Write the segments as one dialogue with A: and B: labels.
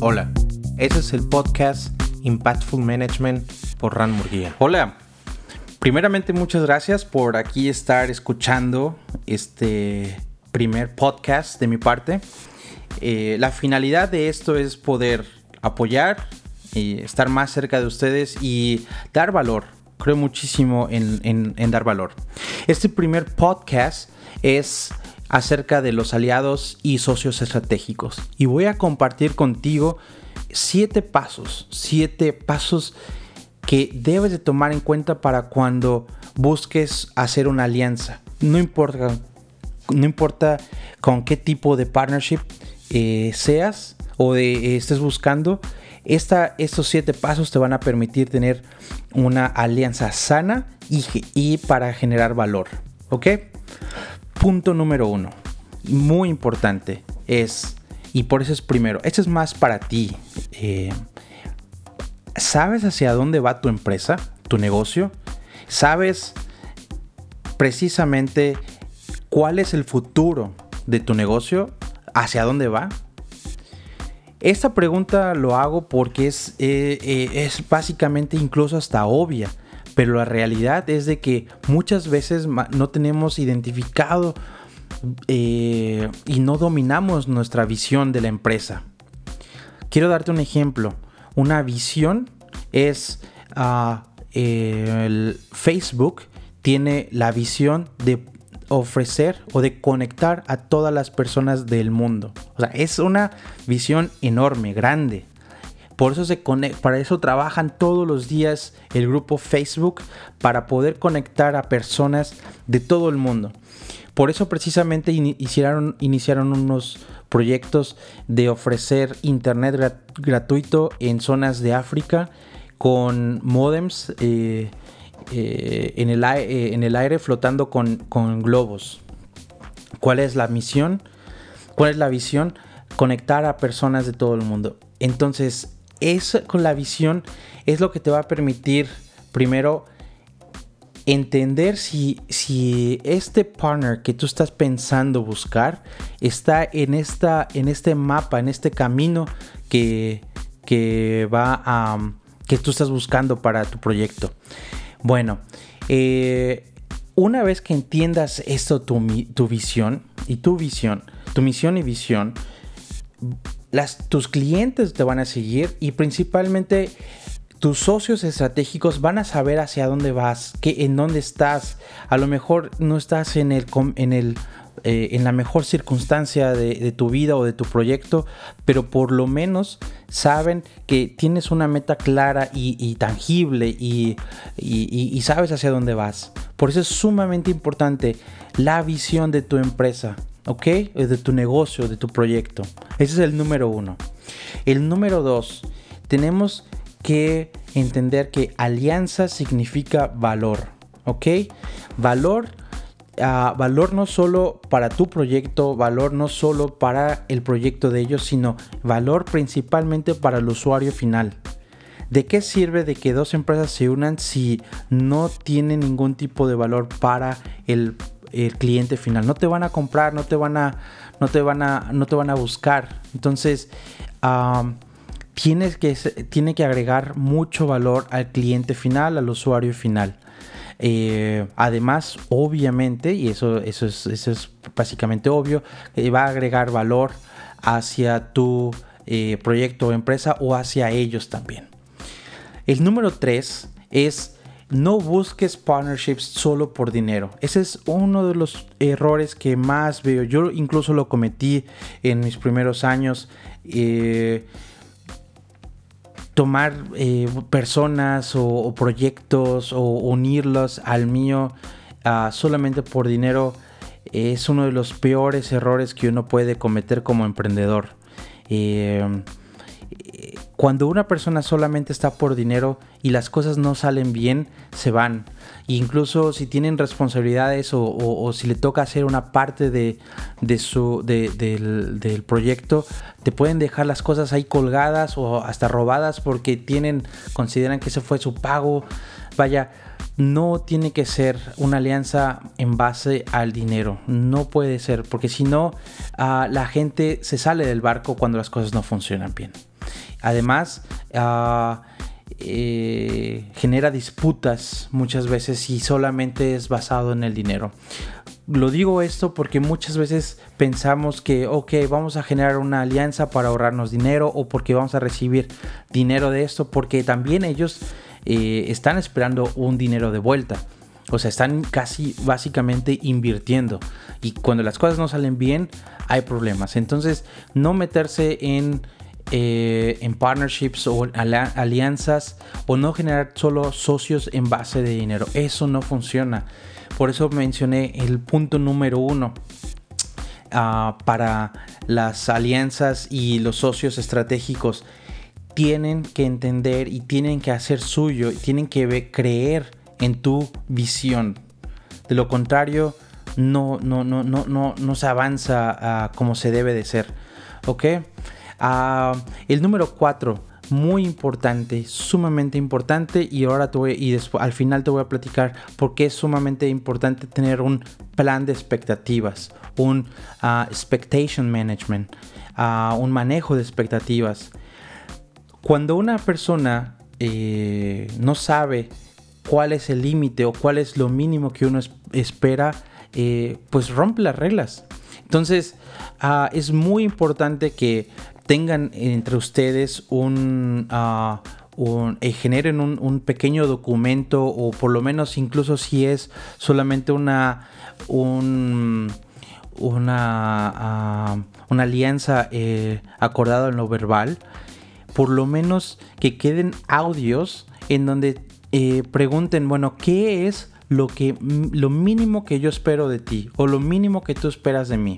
A: Hola, este es el podcast Impactful Management por Ran Murguía.
B: Hola, primeramente muchas gracias por aquí estar escuchando este primer podcast de mi parte. Eh, la finalidad de esto es poder apoyar y estar más cerca de ustedes y dar valor. Creo muchísimo en, en dar valor. Este primer podcast es acerca de los aliados y socios estratégicos. Y voy a compartir contigo siete pasos, siete pasos que debes de tomar en cuenta para cuando busques hacer una alianza. No importa, no importa con qué tipo de partnership eh, seas o eh, estés buscando, esta, estos siete pasos te van a permitir tener una alianza sana y, y para generar valor. ¿Ok? Punto número uno, muy importante, es, y por eso es primero, esto es más para ti. Eh, ¿Sabes hacia dónde va tu empresa, tu negocio? ¿Sabes precisamente cuál es el futuro de tu negocio? ¿Hacia dónde va? Esta pregunta lo hago porque es, eh, eh, es básicamente incluso hasta obvia pero la realidad es de que muchas veces no tenemos identificado eh, y no dominamos nuestra visión de la empresa. Quiero darte un ejemplo. Una visión es el Facebook tiene la visión de ofrecer o de conectar a todas las personas del mundo. O sea, es una visión enorme, grande. Por eso se para eso trabajan todos los días el grupo Facebook para poder conectar a personas de todo el mundo. Por eso precisamente iniciaron, iniciaron unos proyectos de ofrecer internet gratuito en zonas de África con modems eh, eh, en, el, eh, en, el, aire flotando con globos. ¿Cuál es la misión? ¿Cuál es la visión? Conectar a personas de todo el mundo. Entonces, eso con la visión es lo que te va a permitir primero entender si, si este partner que tú estás pensando buscar está en, esta, en este mapa, en este camino que, que va a que tú estás buscando para tu proyecto. Bueno, eh, una vez que entiendas esto, tu, tu visión y tu visión, tu misión y visión, tus clientes te van a seguir y principalmente tus socios estratégicos van a saber hacia dónde vas, que, en dónde estás. A lo mejor no estás en, el, en, el, eh, en la mejor circunstancia de, tu vida o de tu proyecto, pero por lo menos saben que tienes una meta clara y, tangible y sabes hacia dónde vas. Por eso es sumamente importante la visión de tu empresa. ¿Ok? De tu negocio, de tu proyecto. Ese es el número uno. El número dos, tenemos que entender que alianza significa valor, ¿ok? Valor, ah, valor no solo para tu proyecto, valor no solo para el proyecto de ellos, sino valor principalmente para el usuario final. ¿De qué sirve de que dos empresas se unan si no tienen ningún tipo de valor para el el cliente final. No te van a comprar, no te van a, no te van a, no te van a buscar. Entonces, tienes que, tiene que agregar mucho valor al cliente final, al usuario final. Eh, además, obviamente, y eso, eso, es, eso es básicamente obvio, va a agregar valor hacia tu eh, proyecto o empresa o hacia ellos también. El número 3 es no busques partnerships solo por dinero. Ese es uno de los errores que más veo. Yo incluso lo cometí en mis primeros años. Eh, tomar eh, personas o, proyectos o unirlos al mío ah, solamente por dinero es uno de los peores errores que uno puede cometer como emprendedor. Eh, cuando una persona solamente está por dinero y las cosas no salen bien, se van. incluso si tienen responsabilidades o, si le toca hacer una parte de, su, del, proyecto, te pueden dejar las cosas ahí colgadas o hasta robadas porque tienen, consideran que ese fue su pago. Vaya, no tiene que ser una alianza en base al dinero. No puede ser, porque si no, ah, la gente se sale del barco cuando las cosas no funcionan bien. Además, ah, eh, genera disputas muchas veces y solamente es basado en el dinero. Lo digo esto porque muchas veces pensamos que, ok, vamos a generar una alianza para ahorrarnos dinero o porque vamos a recibir dinero de esto, porque también ellos eh, están esperando un dinero de vuelta. O sea, están casi básicamente invirtiendo. Y cuando las cosas no salen bien, hay problemas. Entonces, no meterse en eh, en partnerships o alianzas o no generar solo socios en base de dinero. Eso no funciona. Por eso mencioné el punto número uno. Ah, para las alianzas y los socios estratégicos tienen que entender y tienen que hacer suyo tienen que creer en tu visión. De lo contrario, no, no, no, no, no, no se avanza como se debe de ser. ¿Ok? Ah, el número 4, muy importante, sumamente importante y ahora te voy, y después, al final te voy a platicar por qué es sumamente importante tener un plan de expectativas, un ah, expectation management, uh, un manejo de expectativas. Cuando una persona eh, no sabe cuál es el límite o cuál es lo mínimo que uno espera, eh, pues rompe las reglas. Entonces, es muy importante que tengan entre ustedes un... Uh, generen un, pequeño documento o por lo menos incluso si es solamente una un, una, ah, una alianza eh, acordada en lo verbal por lo menos que queden audios en donde eh, pregunten bueno qué es lo que lo mínimo que yo espero de ti o lo mínimo que tú esperas de mí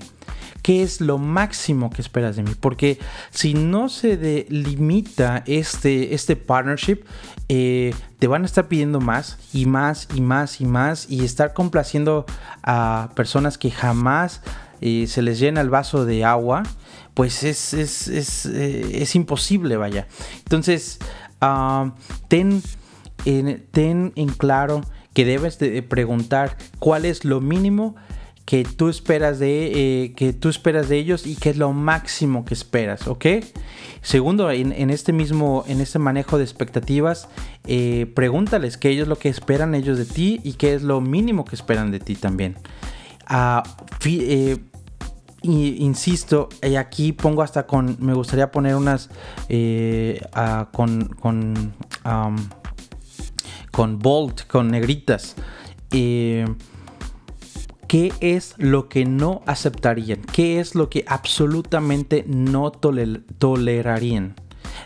B: qué es lo máximo que esperas de mí. Porque si no se delimita este, este partnership, eh, te van a estar pidiendo más y más y más y más y estar complaciendo a personas que jamás eh, se les llena el vaso de agua, pues es, es, eh, imposible, vaya. Entonces, ah, ten, ten en claro que debes de preguntar cuál es lo mínimo que tú esperas de, eh, que tú esperas de ellos y qué es lo máximo que esperas, ¿ok? Segundo, en, este mismo, en este manejo de expectativas, eh, pregúntales qué ellos lo que esperan ellos de ti y qué es lo mínimo que esperan de ti también. Uh, insisto, aquí pongo hasta con, me gustaría poner unas ah, con, con, con bold, con negritas qué es lo que no aceptarían, qué es lo que absolutamente no tolerarían.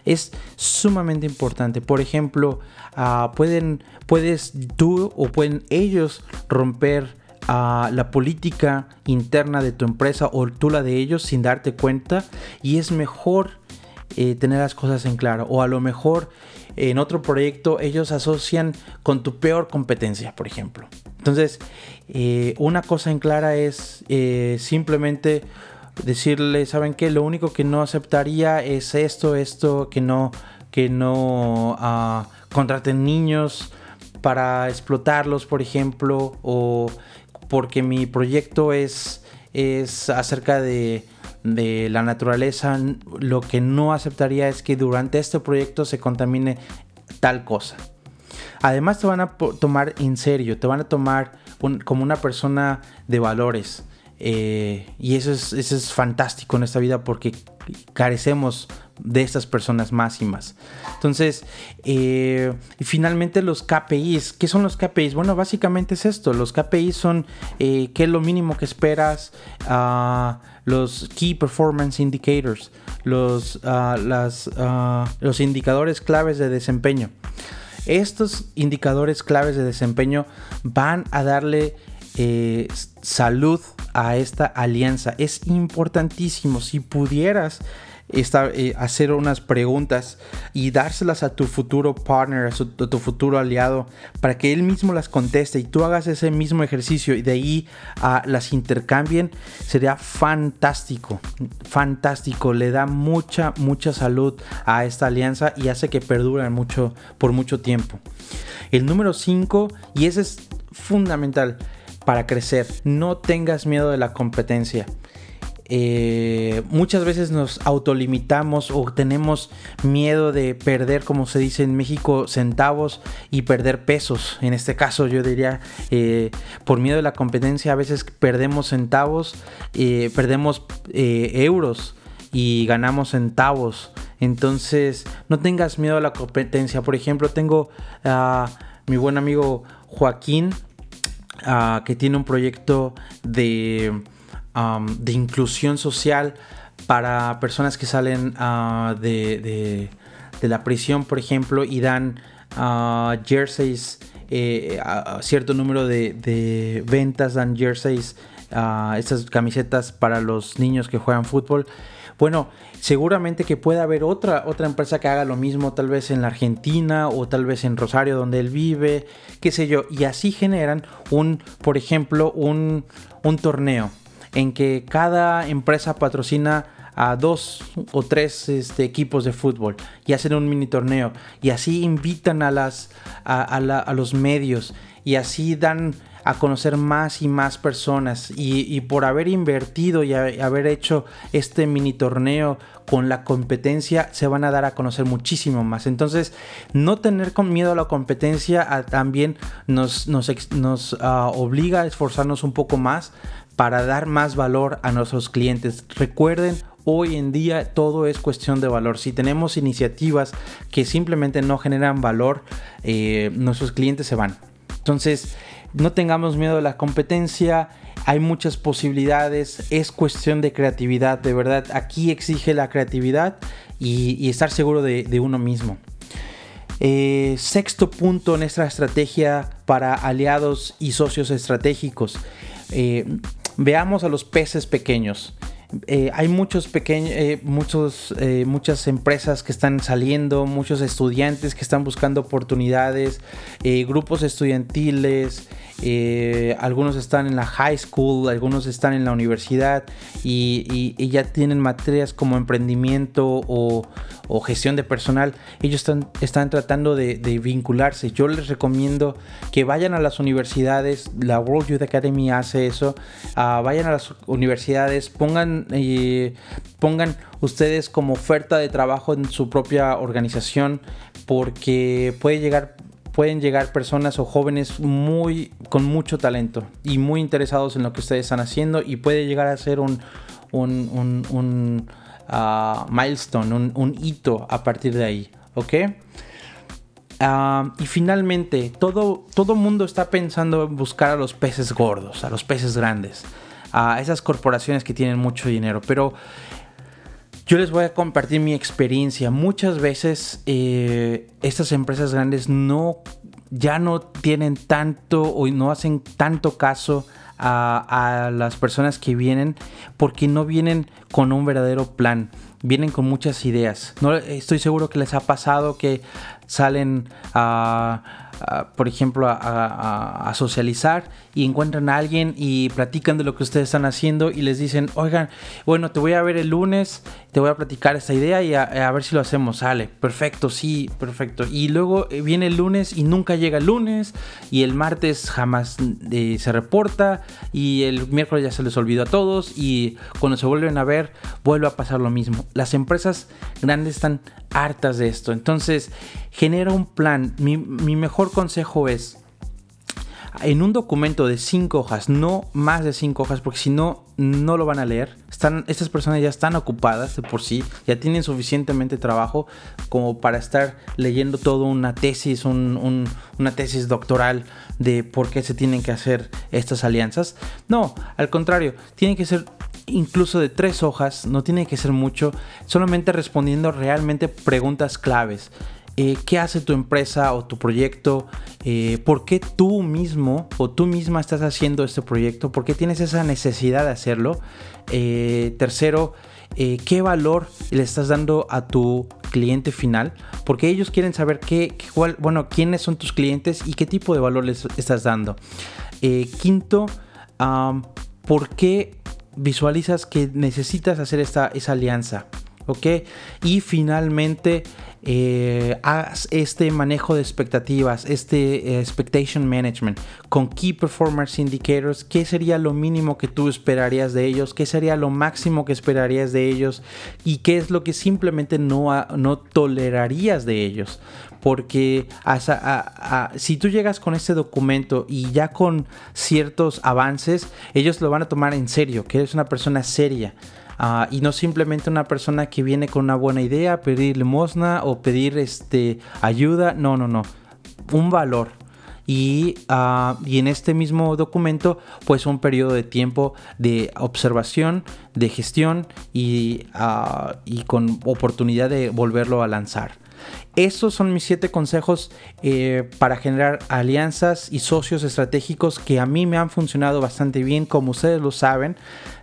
B: Es sumamente importante. Por ejemplo, ah, pueden, puedes tú o pueden ellos romper ah, la política interna de tu empresa o tú la de ellos sin darte cuenta y es mejor eh, tener las cosas en claro o a lo mejor en otro proyecto ellos asocian con tu peor competencia, por ejemplo. Entonces, eh, una cosa en clara es eh, simplemente decirle, ¿saben qué? Lo único que no aceptaría es esto, esto, que no, que no ah, contraten niños para explotarlos, por ejemplo, o porque mi proyecto es, es acerca de, de la naturaleza, lo que no aceptaría es que durante este proyecto se contamine tal cosa. Además te van a tomar en serio, te van a tomar como una persona de valores. Eh, y eso es, eso es fantástico en esta vida porque carecemos de estas personas máximas. Entonces, eh, y finalmente los KPIs. ¿Qué son los KPIs? Bueno, básicamente es esto. Los KPIs son eh, qué es lo mínimo que esperas. Uh, los Key Performance Indicators. Los, las, uh, los indicadores claves de desempeño. Estos indicadores claves de desempeño van a darle eh, salud a esta alianza. Es importantísimo. Si pudieras eh, hacer unas preguntas y dárselas a tu futuro partner, a, tu futuro aliado, para que él mismo las conteste y tú hagas ese mismo ejercicio y de ahí las intercambien, sería fantástico, fantástico. Le da mucha, mucha salud a esta alianza y hace que perdure mucho, por mucho tiempo. El número 5, y ese es fundamental para crecer, no tengas miedo de la competencia. Eh, muchas veces nos autolimitamos o tenemos miedo de perder, como se dice en México, centavos y perder pesos. En este caso yo diría, eh, por miedo de la competencia a veces perdemos centavos, eh, perdemos euros y ganamos centavos. Entonces no tengas miedo a la competencia. Por ejemplo, tengo a mi buen amigo Joaquín, ah, que tiene un proyecto de de inclusión social para personas que salen ah, de, la prisión, por ejemplo, y dan uh, jerseys, eh, cierto número de, ventas, dan jerseys, uh, estas camisetas para los niños que juegan fútbol. Bueno, seguramente que puede haber otra, otra empresa que haga lo mismo, tal vez en la Argentina o tal vez en Rosario donde él vive, qué sé yo, y así generan un, por ejemplo, un torneo en que cada empresa patrocina a dos o tres este, equipos de fútbol y hacen un mini torneo. Y así invitan a, los medios y así dan a conocer más y más personas. Y, por haber invertido y haber hecho este mini torneo con la competencia se van a dar a conocer muchísimo más. Entonces no tener con miedo a la competencia también nos, nos, ah, obliga a esforzarnos un poco más para dar más valor a nuestros clientes. Recuerden, hoy en día todo es cuestión de valor. Si tenemos iniciativas que simplemente no generan valor, eh, nuestros clientes se van. Entonces, no tengamos miedo de la competencia. Hay muchas posibilidades, es cuestión de creatividad, de verdad. Aquí exige la creatividad y, estar seguro de, uno mismo. Eh, sexto punto en nuestra estrategia para aliados y socios estratégicos. Eh, Veamos a los peces pequeños. Eh, hay muchos pequeños, eh, muchos, eh, muchas empresas que están saliendo, muchos estudiantes que están buscando oportunidades, grupos estudiantiles, algunos están en la high school, algunos están en la universidad y, ya tienen materias como emprendimiento o, gestión de personal. Ellos están, están tratando de, vincularse. Yo les recomiendo que vayan a las universidades, la World Youth Academy hace eso, ah, vayan a las universidades, pongan y pongan ustedes como oferta de trabajo en su propia organización porque puede llegar pueden llegar personas o jóvenes muy con mucho talento y muy interesados en lo que ustedes están haciendo y puede llegar a ser un, un, ah, milestone, un, hito a partir de ahí, ¿ok? Ah, y finalmente, todo, todo mundo está pensando en buscar a los peces gordos, a los peces grandes a esas corporaciones que tienen mucho dinero. Pero yo les voy a compartir mi experiencia. Muchas veces eh, estas empresas grandes no, ya no tienen tanto o no hacen tanto caso a, a, las personas que vienen porque no vienen con un verdadero plan. Vienen con muchas ideas. No, estoy seguro que les ha pasado que salen a por ejemplo, a, socializar y encuentran a alguien y platican de lo que ustedes están haciendo y les dicen, oigan, bueno, te voy a ver el lunes, te voy a platicar esta idea y a, ver si lo hacemos. Sale, perfecto, sí, perfecto. Y luego eh, viene el lunes y nunca llega el lunes y el martes jamás eh, se reporta y el miércoles ya se les olvidó a todos y cuando se vuelven a ver vuelve a pasar lo mismo. Las empresas grandes están hartas de esto. Entonces, genera un plan. Mi, mejor consejo es, en un documento de 5 hojas, no más de 5 hojas, porque si no, no lo van a leer. Están, estas personas ya están ocupadas de por sí, ya tienen suficientemente trabajo como para estar leyendo todo una tesis, una tesis doctoral de por qué se tienen que hacer estas alianzas. No, al contrario, tienen que ser incluso de tres hojas, no tiene que ser mucho, solamente respondiendo realmente preguntas claves. Eh, ¿Qué hace tu empresa o tu proyecto? Eh, ¿Por qué tú mismo o tú misma estás haciendo este proyecto? ¿Por qué tienes esa necesidad de hacerlo? Eh, tercero, ¿qué valor le estás dando a tu cliente final? Porque ellos quieren saber qué, bueno, quiénes son tus clientes y qué tipo de valor les estás dando. quinto, ¿por qué visualizas que necesitas hacer esta, esa alianza. ¿Ok? Y finalmente, eh, haz este manejo de expectativas, este eh, expectation management con Key Performance Indicators, qué sería lo mínimo que tú esperarías de ellos, qué sería lo máximo que esperarías de ellos y qué es lo que simplemente no, no tolerarías de ellos. Porque si tú llegas con este documento y ya con ciertos avances, ellos lo van a tomar en serio, que eres una persona seria. Ah, y no simplemente una persona que viene con una buena idea, pedir limosna o pedir este, ayuda. No, no, no. Un valor. Y, ah, y, en este mismo documento, pues un periodo de tiempo de observación, de gestión y, ah, y con oportunidad de volverlo a lanzar. Esos son mis siete consejos eh, para generar alianzas y socios estratégicos que a mí me han funcionado bastante bien. Como ustedes lo saben,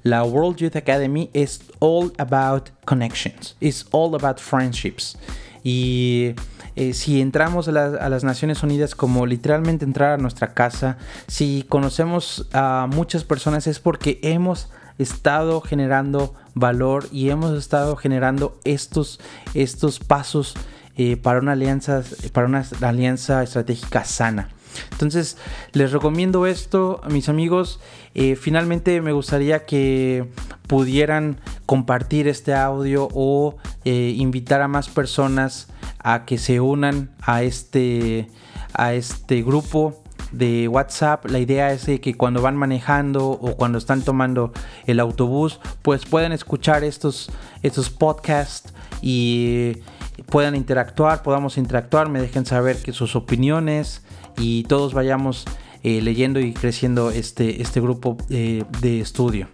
B: la World Youth Academy es all about connections, it's all about friendships. Y eh, si entramos a, a, las Naciones Unidas como literalmente entrar a nuestra casa, si conocemos a muchas personas es porque hemos estado generando valor y hemos estado generando estos, estos pasos eh, para, una alianza, para una alianza estratégica sana. Entonces, les recomiendo esto, mis amigos. Eh, finalmente, me gustaría que pudieran compartir este audio o eh, invitar a más personas a que se unan a este, a este grupo de WhatsApp. La idea es que cuando van manejando o cuando están tomando el autobús, pues puedan escuchar estos, estos podcasts y puedan interactuar, podamos interactuar, me dejen saber que sus opiniones y todos vayamos eh, leyendo y creciendo este, este grupo eh, de estudio.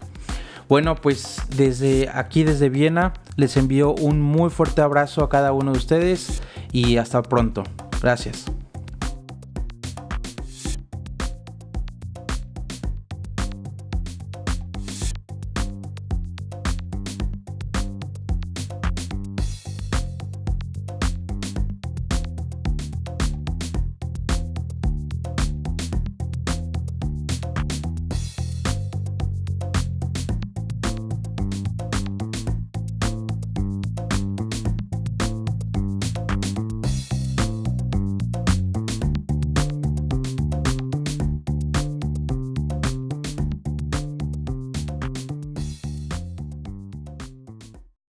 B: Bueno, pues desde aquí, desde Viena, les envío un muy fuerte abrazo a cada uno de ustedes y hasta pronto. Gracias.